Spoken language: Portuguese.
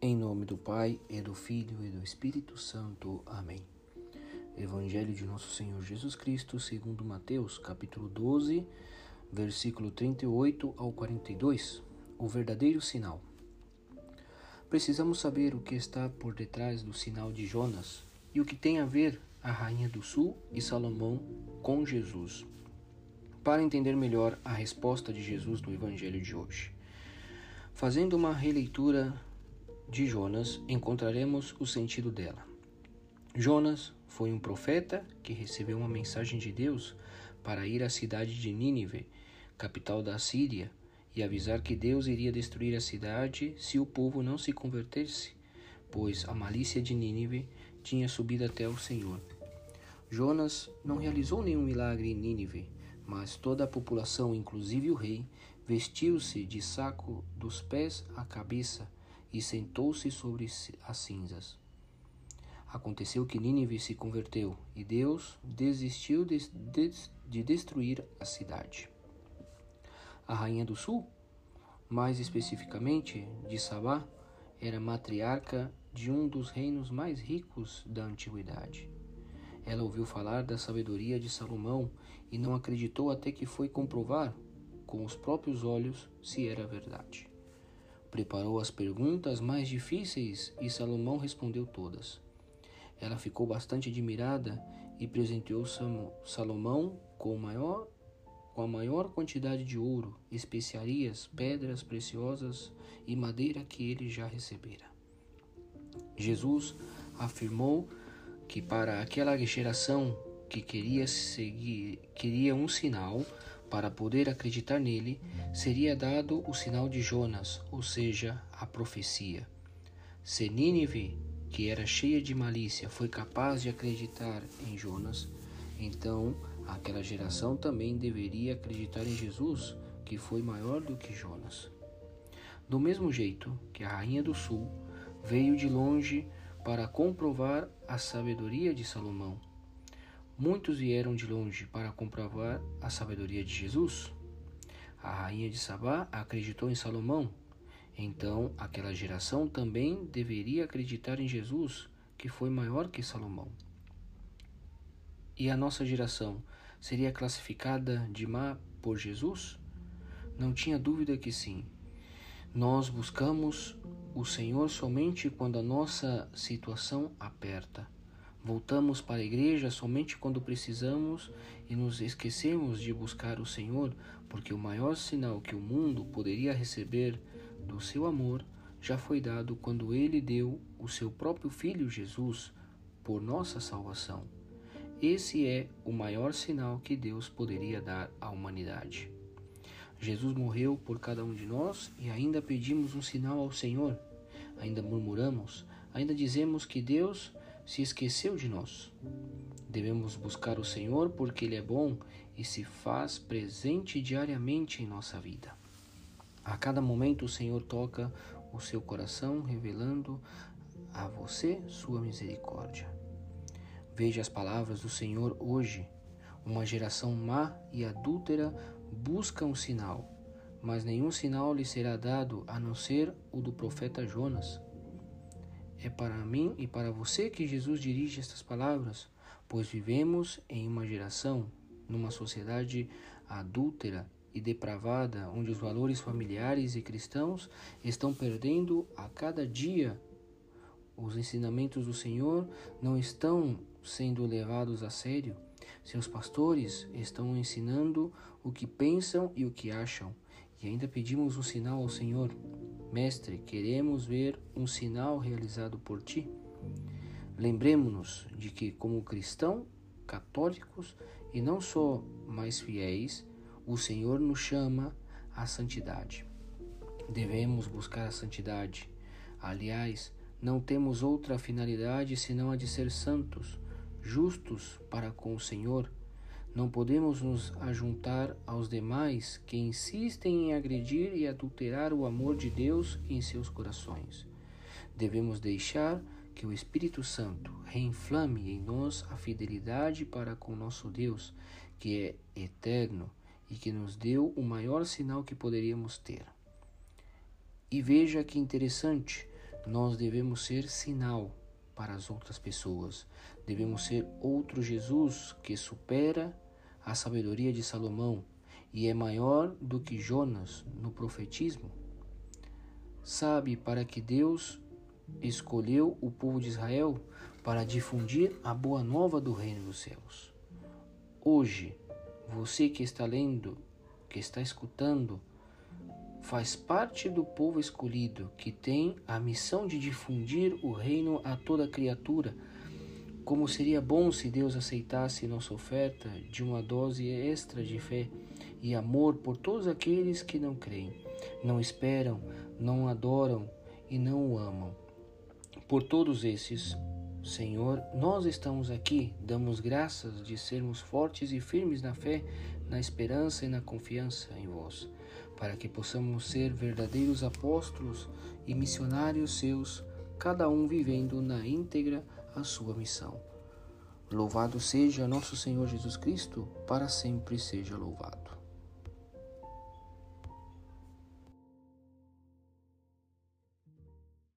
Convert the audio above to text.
Em nome do Pai, e do Filho e do Espírito Santo. Amém. Evangelho de Nosso Senhor Jesus Cristo, segundo Mateus, capítulo 12, versículo 38 ao 42. O verdadeiro sinal. Precisamos saber o que está por detrás do sinal de Jonas e o que tem a ver a rainha do sul e Salomão com Jesus. Para entender melhor a resposta de Jesus no evangelho de hoje. Fazendo uma releitura de Jonas, encontraremos o sentido dela. Jonas foi um profeta que recebeu uma mensagem de Deus para ir à cidade de Nínive, capital da Síria, e avisar que Deus iria destruir a cidade se o povo não se convertesse, pois a malícia de Nínive tinha subido até o Senhor. Jonas não realizou nenhum milagre em Nínive, mas toda a população, inclusive o rei, vestiu-se de saco dos pés à cabeça e sentou-se sobre as cinzas. Aconteceu que Nínive se converteu e Deus desistiu de, de, de, destruir a cidade. A rainha do sul, mais especificamente de Sabá, era matriarca de um dos reinos mais ricos da antiguidade. Ela ouviu falar da sabedoria de Salomão e não acreditou até que foi comprovar com os próprios olhos se era verdade. Preparou as perguntas mais difíceis e Salomão respondeu todas. Ela ficou bastante admirada e presenteou Salomão com, maior, com a maior quantidade de ouro, especiarias, pedras preciosas e madeira que ele já recebera. Jesus afirmou que para aquela geração que queria seguir, queria um sinal, para poder acreditar nele, seria dado o sinal de Jonas, ou seja, a profecia. Se Nínive, que era cheia de malícia, foi capaz de acreditar em Jonas, então aquela geração também deveria acreditar em Jesus, que foi maior do que Jonas. Do mesmo jeito que a rainha do sul veio de longe para comprovar a sabedoria de Salomão, Muitos vieram de longe para comprovar a sabedoria de Jesus. A rainha de Sabá acreditou em Salomão. Então, aquela geração também deveria acreditar em Jesus, que foi maior que Salomão. E a nossa geração seria classificada de má por Jesus? Não tinha dúvida que sim. Nós buscamos o Senhor somente quando a nossa situação aperta. Voltamos para a igreja somente quando precisamos e nos esquecemos de buscar o Senhor, porque o maior sinal que o mundo poderia receber do seu amor já foi dado quando ele deu o seu próprio Filho Jesus por nossa salvação. Esse é o maior sinal que Deus poderia dar à humanidade. Jesus morreu por cada um de nós e ainda pedimos um sinal ao Senhor. Ainda murmuramos, ainda dizemos que Deus se esqueceu de nós. Devemos buscar o Senhor porque Ele é bom e se faz presente diariamente em nossa vida. A cada momento o Senhor toca o seu coração, revelando a você sua misericórdia. Veja as palavras do Senhor hoje. Uma geração má e adúltera busca um sinal, mas nenhum sinal lhe será dado a não ser o do profeta Jonas. É para mim e para você que Jesus dirige estas palavras, pois vivemos em uma geração, numa sociedade adúltera e depravada, onde os valores familiares e cristãos estão perdendo a cada dia. Os ensinamentos do Senhor não estão sendo levados a sério. Seus pastores estão ensinando o que pensam e o que acham, e ainda pedimos um sinal ao Senhor. Mestre, queremos ver um sinal realizado por ti. Lembremos-nos de que, como cristãos católicos e não só mais fiéis, o Senhor nos chama à santidade. Devemos buscar a santidade. Aliás, não temos outra finalidade senão a de ser santos, justos para com o Senhor não podemos nos ajuntar aos demais que insistem em agredir e adulterar o amor de Deus em seus corações. Devemos deixar que o Espírito Santo reinflame em nós a fidelidade para com nosso Deus, que é eterno e que nos deu o maior sinal que poderíamos ter. E veja que interessante, nós devemos ser sinal para as outras pessoas. Devemos ser outro Jesus que supera a sabedoria de Salomão e é maior do que Jonas no profetismo. Sabe para que Deus escolheu o povo de Israel para difundir a boa nova do reino dos céus. Hoje, você que está lendo, que está escutando, faz parte do povo escolhido que tem a missão de difundir o reino a toda criatura. Como seria bom se Deus aceitasse nossa oferta de uma dose extra de fé e amor por todos aqueles que não creem, não esperam, não adoram e não o amam. Por todos esses, Senhor, nós estamos aqui, damos graças de sermos fortes e firmes na fé, na esperança e na confiança em vós, para que possamos ser verdadeiros apóstolos e missionários seus, cada um vivendo na íntegra a sua missão. Louvado seja nosso Senhor Jesus Cristo, para sempre seja louvado.